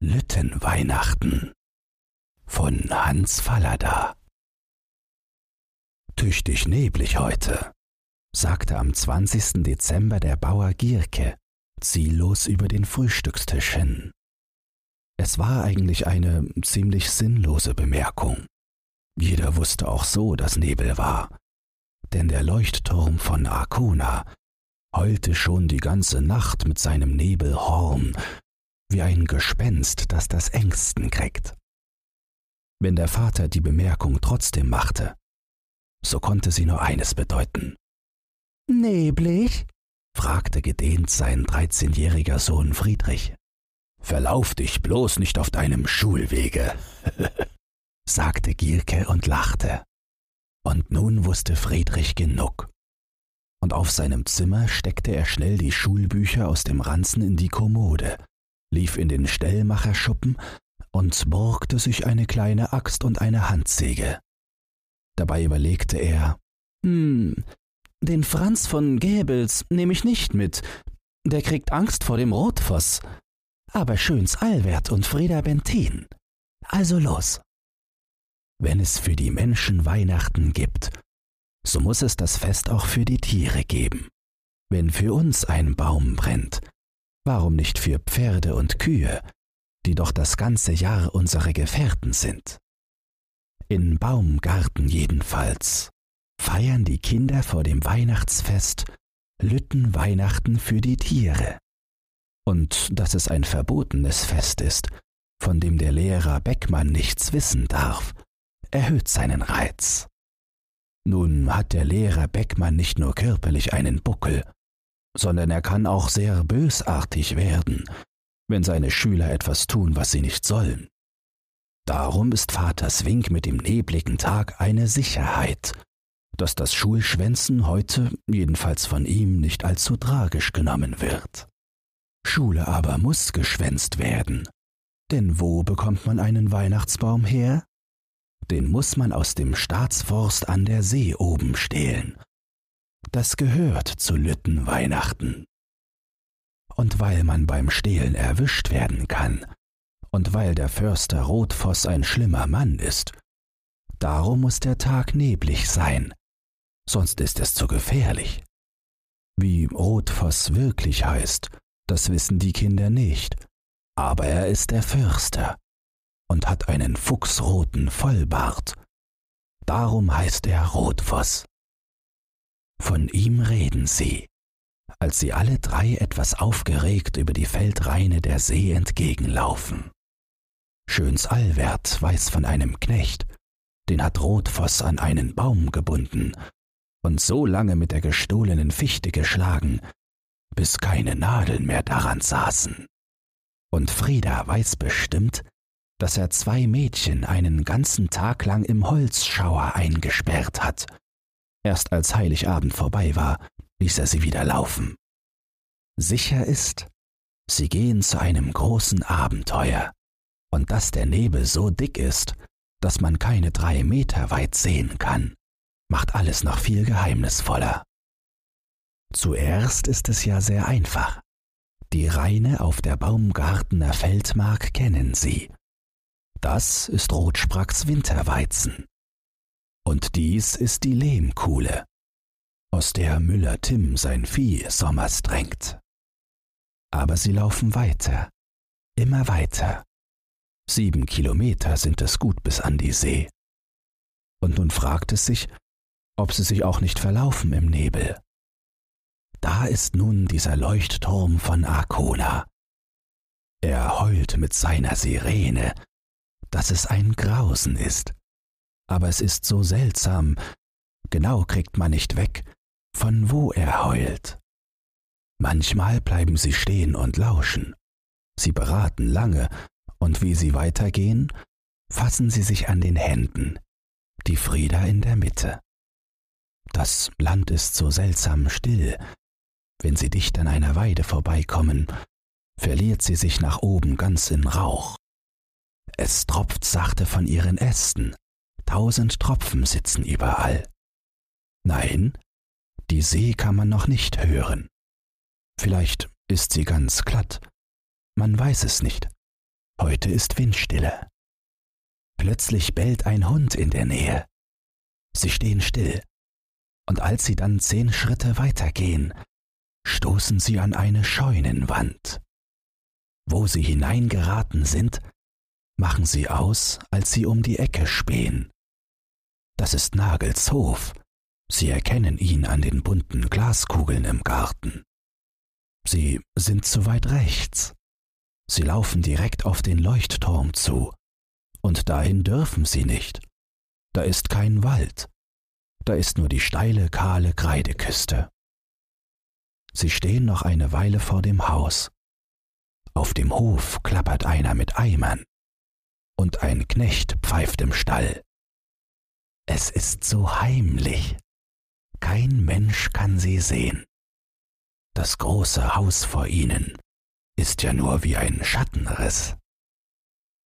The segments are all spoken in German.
Lüttenweihnachten von Hans Fallada Tüchtig neblig heute, sagte am 20. Dezember der Bauer Gierke, ziellos über den Frühstückstisch hin. Es war eigentlich eine ziemlich sinnlose Bemerkung. Jeder wusste auch so, dass Nebel war, denn der Leuchtturm von Arkona heulte schon die ganze Nacht mit seinem Nebelhorn wie ein Gespenst, das das Ängsten kriegt. Wenn der Vater die Bemerkung trotzdem machte, so konnte sie nur eines bedeuten. Neblig? fragte gedehnt sein dreizehnjähriger Sohn Friedrich. Verlauf dich bloß nicht auf deinem Schulwege, sagte Gierke und lachte. Und nun wusste Friedrich genug. Und auf seinem Zimmer steckte er schnell die Schulbücher aus dem Ranzen in die Kommode, lief in den Stellmacherschuppen und borgte sich eine kleine Axt und eine Handsäge. Dabei überlegte er, hm, den Franz von Gäbels nehme ich nicht mit, der kriegt Angst vor dem Rotfoss, aber Schöns Albert und Frieda Bentin. Also los. Wenn es für die Menschen Weihnachten gibt, so muss es das Fest auch für die Tiere geben. Wenn für uns ein Baum brennt, Warum nicht für Pferde und Kühe, die doch das ganze Jahr unsere Gefährten sind? In Baumgarten jedenfalls feiern die Kinder vor dem Weihnachtsfest Lütten Weihnachten für die Tiere. Und dass es ein verbotenes Fest ist, von dem der Lehrer Beckmann nichts wissen darf, erhöht seinen Reiz. Nun hat der Lehrer Beckmann nicht nur körperlich einen Buckel, sondern er kann auch sehr bösartig werden, wenn seine Schüler etwas tun, was sie nicht sollen. Darum ist Vaters Wink mit dem nebligen Tag eine Sicherheit, dass das Schulschwänzen heute, jedenfalls von ihm, nicht allzu tragisch genommen wird. Schule aber muss geschwänzt werden, denn wo bekommt man einen Weihnachtsbaum her? Den muss man aus dem Staatsforst an der See oben stehlen, das gehört zu Lüttenweihnachten. Und weil man beim Stehlen erwischt werden kann, und weil der Förster Rotfoss ein schlimmer Mann ist, darum muss der Tag neblig sein, sonst ist es zu gefährlich. Wie Rotfoss wirklich heißt, das wissen die Kinder nicht, aber er ist der Förster und hat einen fuchsroten Vollbart. Darum heißt er Rotfoss. Von ihm reden sie, als sie alle drei etwas aufgeregt über die Feldreine der See entgegenlaufen. Schöns Allwert weiß von einem Knecht, den hat Rotfoss an einen Baum gebunden und so lange mit der gestohlenen Fichte geschlagen, bis keine Nadeln mehr daran saßen. Und Frieda weiß bestimmt, dass er zwei Mädchen einen ganzen Tag lang im Holzschauer eingesperrt hat Erst als Heiligabend vorbei war, ließ er sie wieder laufen. Sicher ist, sie gehen zu einem großen Abenteuer, und dass der Nebel so dick ist, dass man keine drei Meter weit sehen kann, macht alles noch viel geheimnisvoller. Zuerst ist es ja sehr einfach. Die Reine auf der Baumgartener Feldmark kennen Sie. Das ist Rotspracks Winterweizen. Und dies ist die Lehmkuhle, aus der Müller Tim sein Vieh sommers drängt. Aber sie laufen weiter, immer weiter. Sieben Kilometer sind es gut bis an die See. Und nun fragt es sich, ob sie sich auch nicht verlaufen im Nebel. Da ist nun dieser Leuchtturm von Arkona. Er heult mit seiner Sirene, dass es ein Grausen ist aber es ist so seltsam, genau kriegt man nicht weg, von wo er heult. Manchmal bleiben sie stehen und lauschen. Sie beraten lange, und wie sie weitergehen, fassen sie sich an den Händen, die Frieda in der Mitte. Das Land ist so seltsam still. Wenn sie dicht an einer Weide vorbeikommen, verliert sie sich nach oben ganz in Rauch. Es tropft sachte von ihren Ästen, Tausend Tropfen sitzen überall. Nein, die See kann man noch nicht hören. Vielleicht ist sie ganz glatt. Man weiß es nicht. Heute ist Windstille. Plötzlich bellt ein Hund in der Nähe. Sie stehen still, und als sie dann zehn Schritte weitergehen, stoßen sie an eine Scheunenwand. Wo sie hineingeraten sind, machen sie aus, als sie um die Ecke spähen. Das ist Nagels Hof. Sie erkennen ihn an den bunten Glaskugeln im Garten. Sie sind zu weit rechts. Sie laufen direkt auf den Leuchtturm zu. Und dahin dürfen sie nicht. Da ist kein Wald. Da ist nur die steile, kahle Kreideküste. Sie stehen noch eine Weile vor dem Haus. Auf dem Hof klappert einer mit Eimern. Und ein Knecht pfeift im Stall. Es ist so heimlich. Kein Mensch kann sie sehen. Das große Haus vor ihnen ist ja nur wie ein Schattenriss.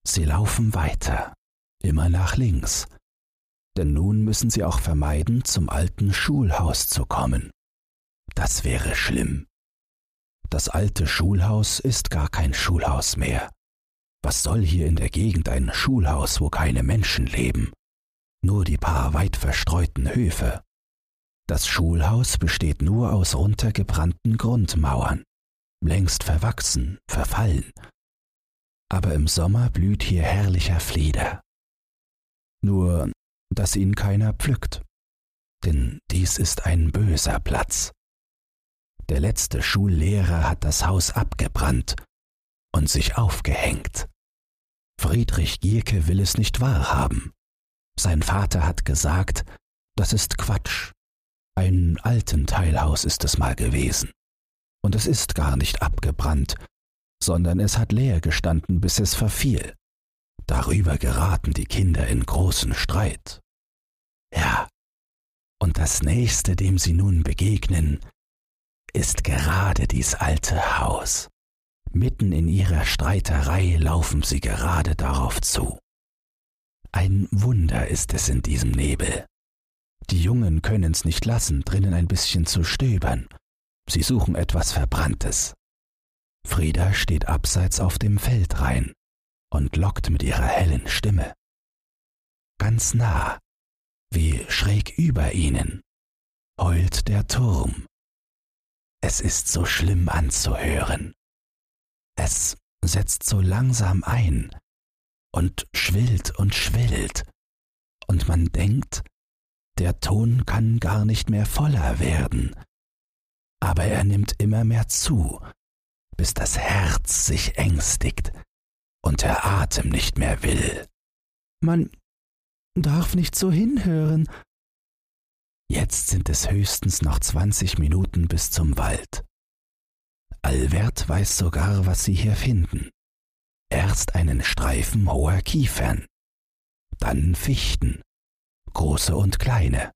Sie laufen weiter, immer nach links, denn nun müssen sie auch vermeiden, zum alten Schulhaus zu kommen. Das wäre schlimm. Das alte Schulhaus ist gar kein Schulhaus mehr. Was soll hier in der Gegend ein Schulhaus, wo keine Menschen leben? Nur die paar weit verstreuten Höfe. Das Schulhaus besteht nur aus runtergebrannten Grundmauern, längst verwachsen, verfallen. Aber im Sommer blüht hier herrlicher Flieder. Nur, dass ihn keiner pflückt, denn dies ist ein böser Platz. Der letzte Schullehrer hat das Haus abgebrannt und sich aufgehängt. Friedrich Gierke will es nicht wahrhaben. Sein Vater hat gesagt, das ist Quatsch. Ein alten Teilhaus ist es mal gewesen. Und es ist gar nicht abgebrannt, sondern es hat leer gestanden, bis es verfiel. Darüber geraten die Kinder in großen Streit. Ja, und das nächste, dem sie nun begegnen, ist gerade dies alte Haus. Mitten in ihrer Streiterei laufen sie gerade darauf zu. Ein Wunder ist es in diesem Nebel. Die Jungen können's nicht lassen, drinnen ein bisschen zu stöbern. Sie suchen etwas Verbranntes. Frieda steht abseits auf dem Feldrain und lockt mit ihrer hellen Stimme. Ganz nah, wie schräg über ihnen, heult der Turm. Es ist so schlimm anzuhören. Es setzt so langsam ein und schwillt und schwillt, und man denkt, der Ton kann gar nicht mehr voller werden, aber er nimmt immer mehr zu, bis das Herz sich ängstigt und der Atem nicht mehr will. Man darf nicht so hinhören. Jetzt sind es höchstens noch zwanzig Minuten bis zum Wald. Albert weiß sogar, was sie hier finden. Erst einen Streifen hoher Kiefern, dann Fichten, große und kleine,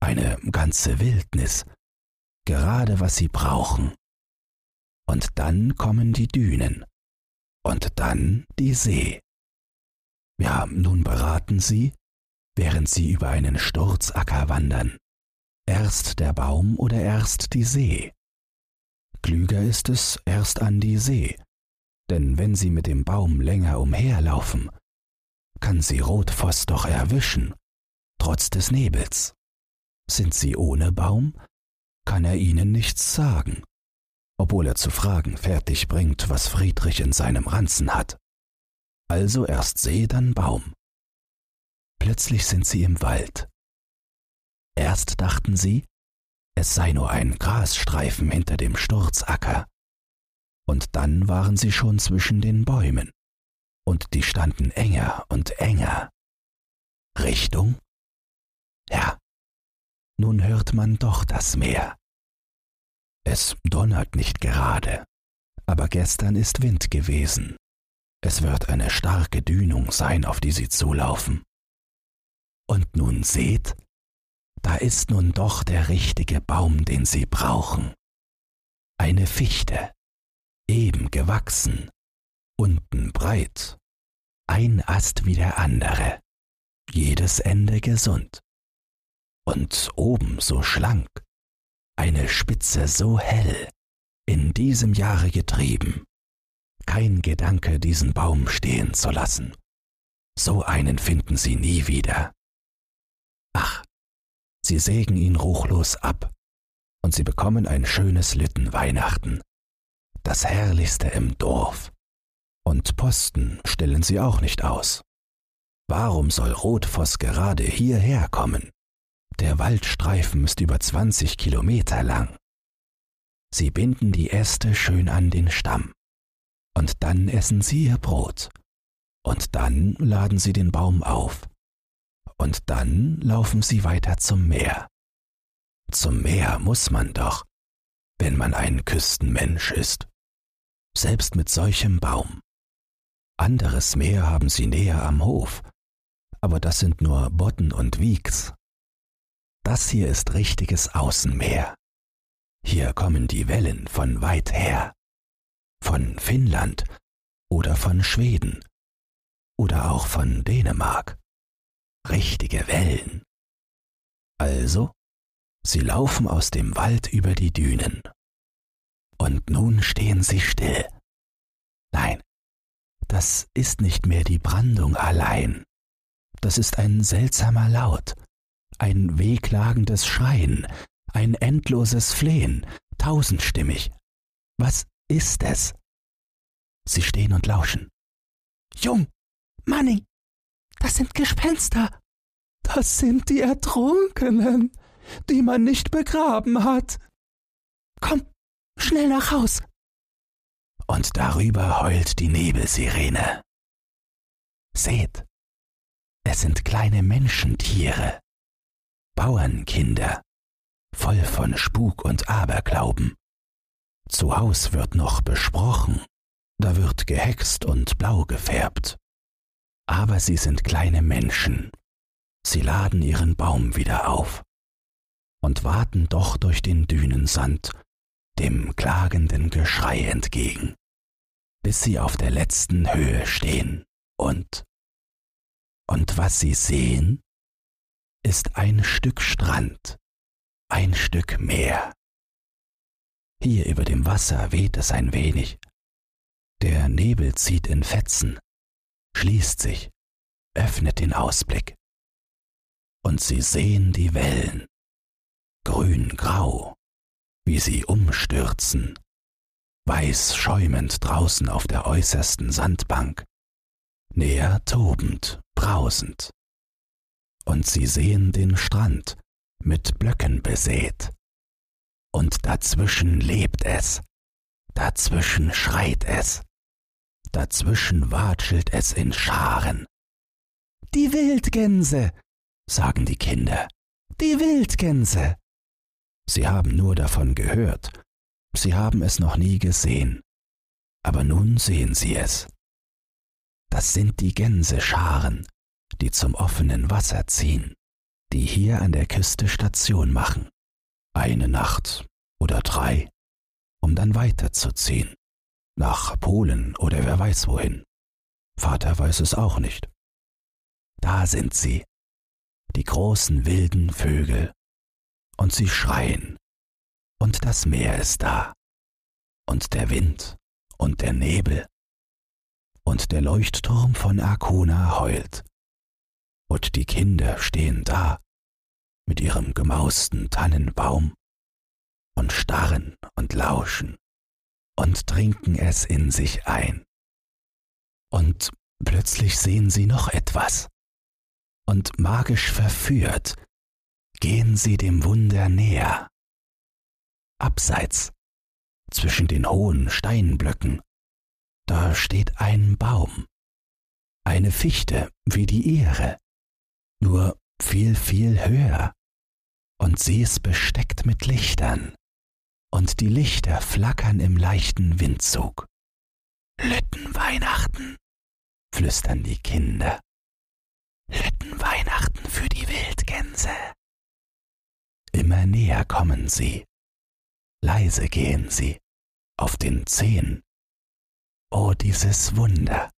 eine ganze Wildnis, gerade was sie brauchen. Und dann kommen die Dünen, und dann die See. Ja, nun beraten sie, während sie über einen Sturzacker wandern. Erst der Baum oder erst die See? Klüger ist es erst an die See, denn wenn sie mit dem Baum länger umherlaufen, kann sie Rotfoss doch erwischen, trotz des Nebels. Sind sie ohne Baum, kann er ihnen nichts sagen, obwohl er zu fragen fertig bringt, was Friedrich in seinem Ranzen hat. Also erst See, dann Baum. Plötzlich sind sie im Wald. Erst dachten sie, es sei nur ein Grasstreifen hinter dem Sturzacker. Und dann waren sie schon zwischen den Bäumen, und die standen enger und enger. Richtung? Ja, nun hört man doch das Meer. Es donnert nicht gerade, aber gestern ist Wind gewesen. Es wird eine starke Dünung sein, auf die sie zulaufen. Und nun seht, da ist nun doch der richtige Baum, den Sie brauchen. Eine Fichte, eben gewachsen, unten breit, ein Ast wie der andere, jedes Ende gesund. Und oben so schlank, eine Spitze so hell, in diesem Jahre getrieben. kein Gedanke, diesen Baum stehen zu lassen. So einen finden Sie nie wieder. Ach, Sie sägen ihn ruchlos ab, und Sie bekommen ein schönes Lüttenweihnachten, das herrlichste im Dorf. Und Posten stellen Sie auch nicht aus. Warum soll Rotfoss gerade hierher kommen? Der Waldstreifen ist über 20 Kilometer lang. Sie binden die Äste schön an den Stamm. Und dann essen Sie Ihr Brot. Und dann laden Sie den Baum auf. Und dann laufen Sie weiter zum Meer. Zum Meer muss man doch, wenn man ein Küstenmensch ist. Selbst mit solchem Baum. Anderes Meer haben Sie näher am Hof, aber das sind nur Bodden und Wieks. Das hier ist richtiges Außenmeer. Hier kommen die Wellen von weit her, von Finnland oder von Schweden oder auch von Dänemark. Richtige Wellen. Also, sie laufen aus dem Wald über die Dünen. Und nun stehen sie still. Nein, das ist nicht mehr die Brandung allein. Das ist ein seltsamer Laut, ein wehklagendes Schreien, ein endloses Flehen, tausendstimmig. Was ist es? Sie stehen und lauschen. Jung, Manning, das sind Gespenster. Das sind die Ertrunkenen, die man nicht begraben hat. Komm, schnell nach Haus. Und darüber heult die Nebelsirene. Seht, es sind kleine Menschentiere, Bauernkinder, voll von Spuk und Aberglauben. Zu Haus wird noch besprochen, da wird gehext und blau gefärbt. Aber sie sind kleine Menschen. Sie laden ihren Baum wieder auf und warten doch durch den Dünensand dem klagenden Geschrei entgegen, bis sie auf der letzten Höhe stehen und und was sie sehen, ist ein Stück Strand, ein Stück Meer. Hier über dem Wasser weht es ein wenig. Der Nebel zieht in Fetzen, schließt sich, öffnet den Ausblick. Und sie sehen die Wellen, grün-grau, wie sie umstürzen, weiß schäumend draußen auf der äußersten Sandbank, näher tobend, brausend. Und sie sehen den Strand mit Blöcken besät. Und dazwischen lebt es, dazwischen schreit es, dazwischen watschelt es in Scharen. Die Wildgänse, sagen die Kinder, die Wildgänse. Sie haben nur davon gehört, sie haben es noch nie gesehen, aber nun sehen sie es. Das sind die Gänsescharen, die zum offenen Wasser ziehen, die hier an der Küste Station machen, eine Nacht oder drei, um dann weiterzuziehen, nach Polen oder wer weiß wohin. Vater weiß es auch nicht. Da sind sie, die großen wilden Vögel, und sie schreien, und das Meer ist da, und der Wind und der Nebel, und der Leuchtturm von Arkona heult, und die Kinder stehen da mit ihrem gemausten Tannenbaum und starren und lauschen und trinken es in sich ein. Und plötzlich sehen sie noch etwas, und magisch verführt gehen sie dem Wunder näher. Abseits, zwischen den hohen Steinblöcken, da steht ein Baum, eine Fichte wie die ihre, nur viel, viel höher, und sie ist besteckt mit Lichtern, und die Lichter flackern im leichten Windzug. Lüttenweihnachten, flüstern die Kinder. Lüttenweihnachten für die Wildgänse. Immer näher kommen sie. Leise gehen sie, auf den Zehen. Oh, dieses Wunder.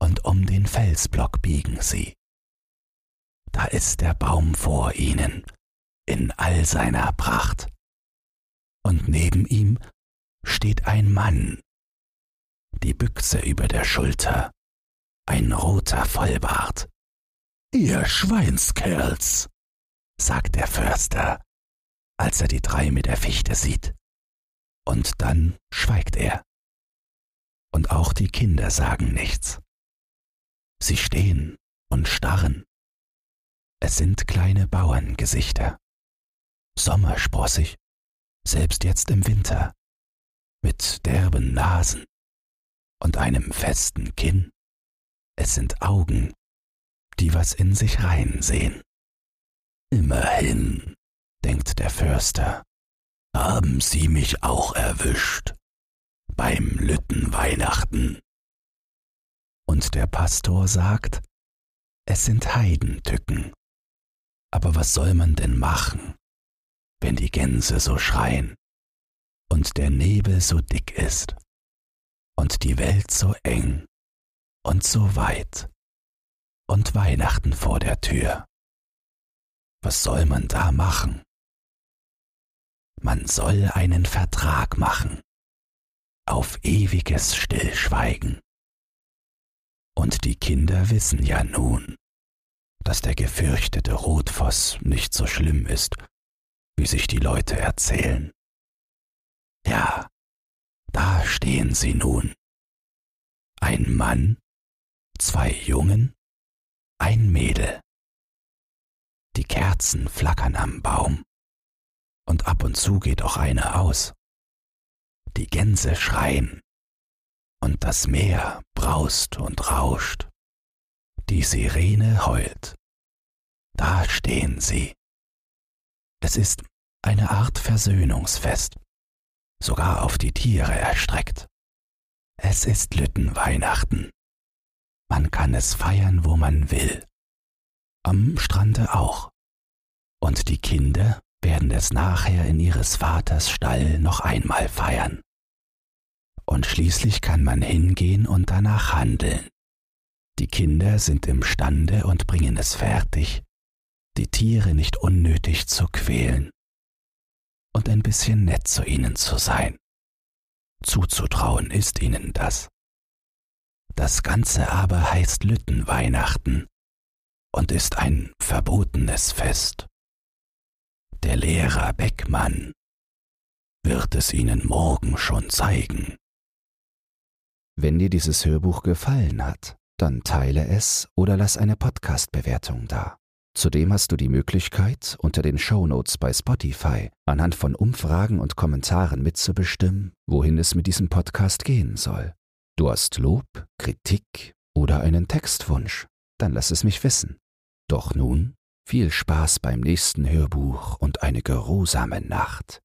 Und um den Felsblock biegen sie. Da ist der Baum vor ihnen, in all seiner Pracht. Und neben ihm steht ein Mann. die Büchse über der Schulter, ein roter Vollbart. Ihr Schweinskerls, sagt der Förster, als er die drei mit der Fichte sieht. Und dann schweigt er. Und auch die Kinder sagen nichts. Sie stehen und starren. Es sind kleine Bauerngesichter. Sommersprossig, selbst jetzt im Winter, mit derben Nasen und einem festen Kinn. Es sind Augen, die was in sich reinsehen. Immerhin, denkt der Förster, haben Sie mich auch erwischt beim Lüttenweihnachten. Und der Pastor sagt, es sind Heidentücken. Aber was soll man denn machen, wenn die Gänse so schreien und der Nebel so dick ist und die Welt so eng und so weit und Weihnachten vor der Tür? Was soll man da machen? Man soll einen Vertrag machen auf ewiges Stillschweigen. Und die Kinder wissen ja nun, dass der gefürchtete Rotfoss nicht so schlimm ist, wie sich die Leute erzählen. Ja, da stehen sie nun. Ein Mann, zwei Jungen, ein Mädel. Die Kerzen flackern am Baum, und ab und zu geht auch eine aus. Die Gänse schreien, und das Meer braust und rauscht. Die Sirene heult. Da stehen sie. Es ist eine Art Versöhnungsfest, sogar auf die Tiere erstreckt. Es ist Lüttenweihnachten. Man kann es feiern, wo man will. Am Strande auch. Und die Kinder werden es nachher in ihres Vaters Stall noch einmal feiern. Und schließlich kann man hingehen und danach handeln. Die Kinder sind imstande und bringen es fertig, die Tiere nicht unnötig zu quälen und ein bisschen nett zu ihnen zu sein. Zuzutrauen ist ihnen das. Das Ganze aber heißt Lüttenweihnachten und ist ein verbotenes Fest. Der Lehrer Beckmann wird es Ihnen morgen schon zeigen. Wenn dir dieses Hörbuch gefallen hat, dann teile es oder lass eine Podcast-Bewertung da. Zudem hast du die Möglichkeit, unter den Shownotes bei Spotify anhand von Umfragen und Kommentaren mitzubestimmen, wohin es mit diesem Podcast gehen soll. Du hast Lob, Kritik oder einen Textwunsch, dann lass es mich wissen. Doch nun viel Spaß beim nächsten Hörbuch und eine geruhsame Nacht.